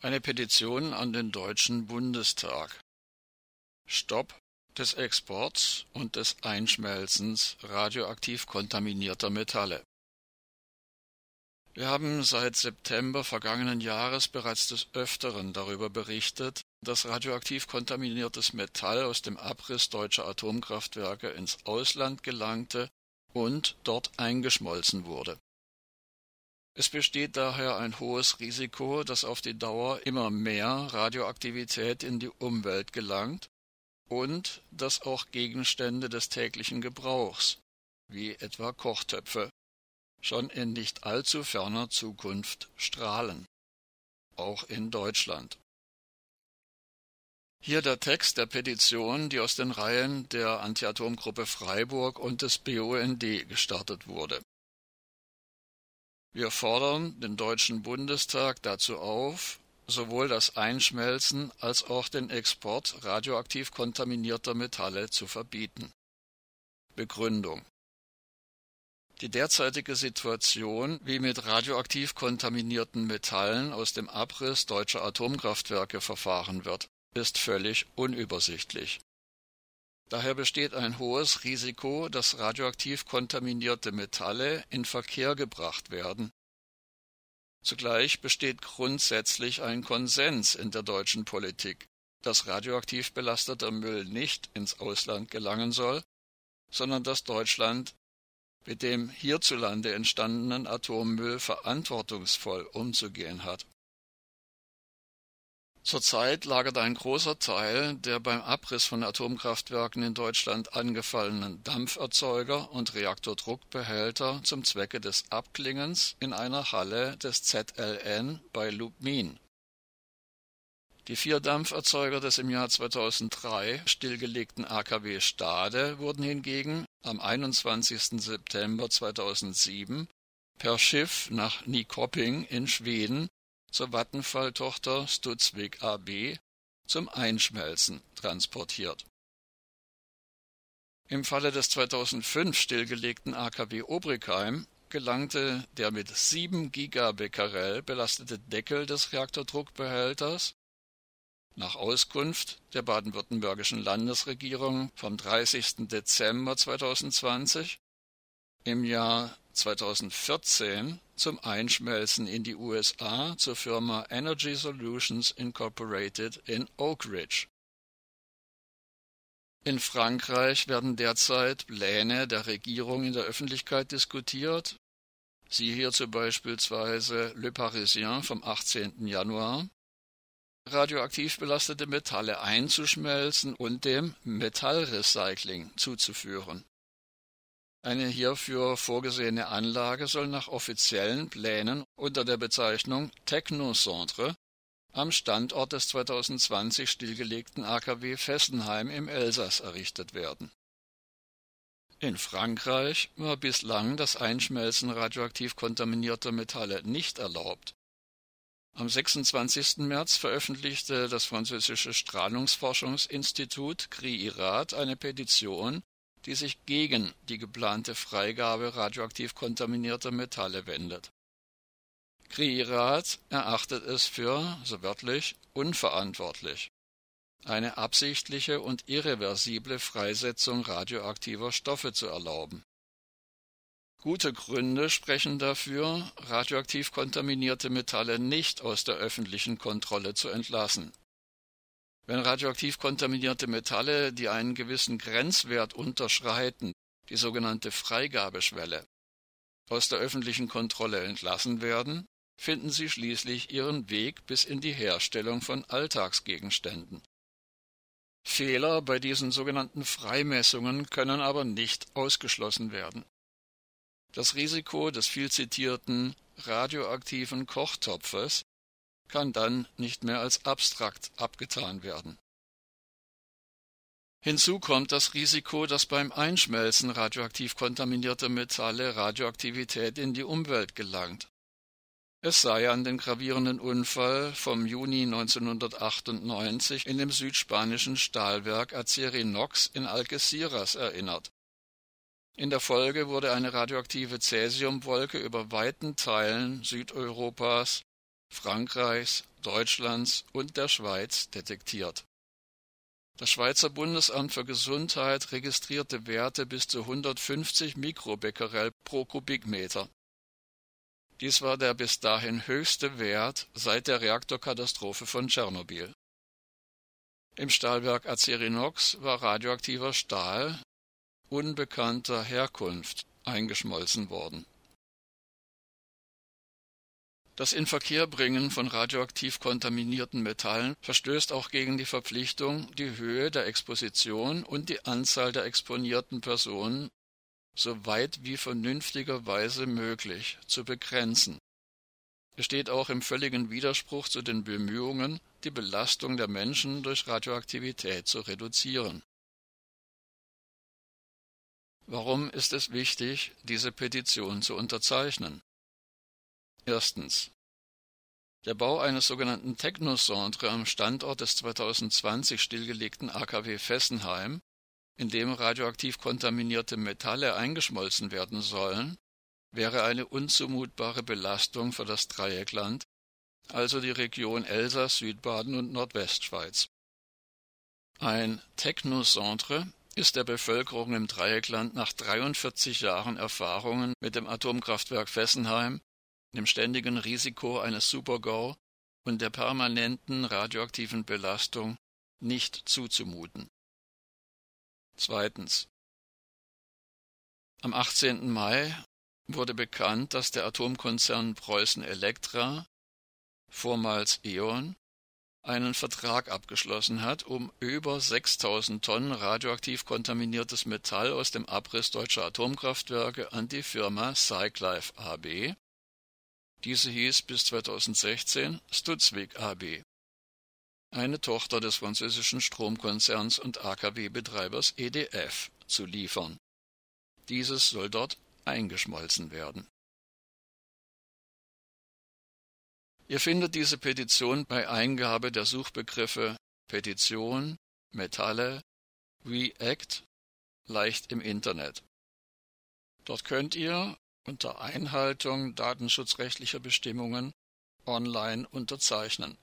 Eine Petition an den Deutschen Bundestag. Stopp des Exports und des Einschmelzens radioaktiv kontaminierter Metalle. Wir haben seit September vergangenen Jahres bereits des Öfteren darüber berichtet, dass radioaktiv kontaminiertes Metall aus dem Abriss deutscher Atomkraftwerke ins Ausland gelangte und dort eingeschmolzen wurde. Es besteht daher ein hohes Risiko, dass auf die Dauer immer mehr Radioaktivität in die Umwelt gelangt und dass auch Gegenstände des täglichen Gebrauchs, wie etwa Kochtöpfe, schon in nicht allzu ferner Zukunft strahlen, auch in Deutschland. Hier der Text der Petition, die aus den Reihen der Antiatomgruppe Freiburg und des BUND gestartet wurde. Wir fordern den Deutschen Bundestag dazu auf, sowohl das Einschmelzen als auch den Export radioaktiv kontaminierter Metalle zu verbieten. Begründung Die derzeitige Situation, wie mit radioaktiv kontaminierten Metallen aus dem Abriss deutscher Atomkraftwerke verfahren wird, ist völlig unübersichtlich. Daher besteht ein hohes Risiko, dass radioaktiv kontaminierte Metalle in Verkehr gebracht werden. Zugleich besteht grundsätzlich ein Konsens in der deutschen Politik, dass radioaktiv belasteter Müll nicht ins Ausland gelangen soll, sondern dass Deutschland mit dem hierzulande entstandenen Atommüll verantwortungsvoll umzugehen hat. Zurzeit lagert ein großer Teil der beim Abriss von Atomkraftwerken in Deutschland angefallenen Dampferzeuger und Reaktordruckbehälter zum Zwecke des Abklingens in einer Halle des ZLN bei Lubmin. Die vier Dampferzeuger des im Jahr 2003 stillgelegten AKW Stade wurden hingegen am 21. September 2007 per Schiff nach Nyköping in Schweden zur Vattenfall-Tochter Studsvik AB zum Einschmelzen transportiert. Im Falle des 2005 stillgelegten AKW Obrigheim gelangte der mit 7 Gigabecquerel belastete Deckel des Reaktordruckbehälters nach Auskunft der baden-württembergischen Landesregierung vom 30. Dezember 2020 im Jahr 2014 zum Einschmelzen in die USA zur Firma Energy Solutions Incorporated in Oak Ridge. In Frankreich werden derzeit Pläne der Regierung in der Öffentlichkeit diskutiert. Siehe hierzu beispielsweise Le Parisien vom 18. Januar. Radioaktiv belastete Metalle einzuschmelzen und dem Metallrecycling zuzuführen. Eine hierfür vorgesehene Anlage soll nach offiziellen Plänen unter der Bezeichnung Technocentre am Standort des 2020 stillgelegten AKW Fessenheim im Elsass errichtet werden. In Frankreich war bislang das Einschmelzen radioaktiv kontaminierter Metalle nicht erlaubt. Am 26. März veröffentlichte das französische Strahlungsforschungsinstitut CRI-IRAD eine Petition die sich gegen die geplante Freigabe radioaktiv kontaminierter Metalle wendet. Kriirat erachtet es für, so wörtlich, unverantwortlich, eine absichtliche und irreversible Freisetzung radioaktiver Stoffe zu erlauben. Gute Gründe sprechen dafür, radioaktiv kontaminierte Metalle nicht aus der öffentlichen Kontrolle zu entlassen wenn radioaktiv kontaminierte Metalle, die einen gewissen Grenzwert unterschreiten, die sogenannte Freigabeschwelle, aus der öffentlichen Kontrolle entlassen werden, finden sie schließlich ihren Weg bis in die Herstellung von Alltagsgegenständen. Fehler bei diesen sogenannten Freimessungen können aber nicht ausgeschlossen werden. Das Risiko des viel zitierten radioaktiven Kochtopfes kann dann nicht mehr als abstrakt abgetan werden. Hinzu kommt das Risiko, dass beim Einschmelzen radioaktiv kontaminierter Metalle Radioaktivität in die Umwelt gelangt. Es sei an den gravierenden Unfall vom Juni 1998 in dem südspanischen Stahlwerk Acerinox in Algeciras erinnert. In der Folge wurde eine radioaktive Cäsiumwolke über weiten Teilen Südeuropas Frankreichs, Deutschlands und der Schweiz detektiert. Das Schweizer Bundesamt für Gesundheit registrierte Werte bis zu 150 Mikrobecquerel pro Kubikmeter. Dies war der bis dahin höchste Wert seit der Reaktorkatastrophe von Tschernobyl. Im Stahlwerk Acerinox war radioaktiver Stahl unbekannter Herkunft eingeschmolzen worden. Das Inverkehrbringen von radioaktiv kontaminierten Metallen verstößt auch gegen die Verpflichtung, die Höhe der Exposition und die Anzahl der exponierten Personen so weit wie vernünftigerweise möglich zu begrenzen. Es steht auch im völligen Widerspruch zu den Bemühungen, die Belastung der Menschen durch Radioaktivität zu reduzieren. Warum ist es wichtig, diese Petition zu unterzeichnen? Erstens. Der Bau eines sogenannten Technocentre am Standort des 2020 stillgelegten AKW Fessenheim, in dem radioaktiv kontaminierte Metalle eingeschmolzen werden sollen, wäre eine unzumutbare Belastung für das Dreieckland, also die Region Elsass, Südbaden und Nordwestschweiz. Ein Technocentre ist der Bevölkerung im Dreieckland nach 43 Jahren Erfahrungen mit dem Atomkraftwerk Fessenheim dem ständigen Risiko eines Supergau und der permanenten radioaktiven Belastung nicht zuzumuten. Zweitens. Am 18. Mai wurde bekannt, dass der Atomkonzern Preußen Elektra, vormals E.ON, einen Vertrag abgeschlossen hat, um über 6000 Tonnen radioaktiv kontaminiertes Metall aus dem Abriss deutscher Atomkraftwerke an die Firma Cyclife AB diese hieß bis 2016 Studsvik AB, eine Tochter des französischen Stromkonzerns und AKW-Betreibers EDF, zu liefern. Dieses soll dort eingeschmolzen werden. Ihr findet diese Petition bei Eingabe der Suchbegriffe Petition, Metalle, React leicht im Internet. Dort könnt ihr unter Einhaltung datenschutzrechtlicher Bestimmungen online unterzeichnen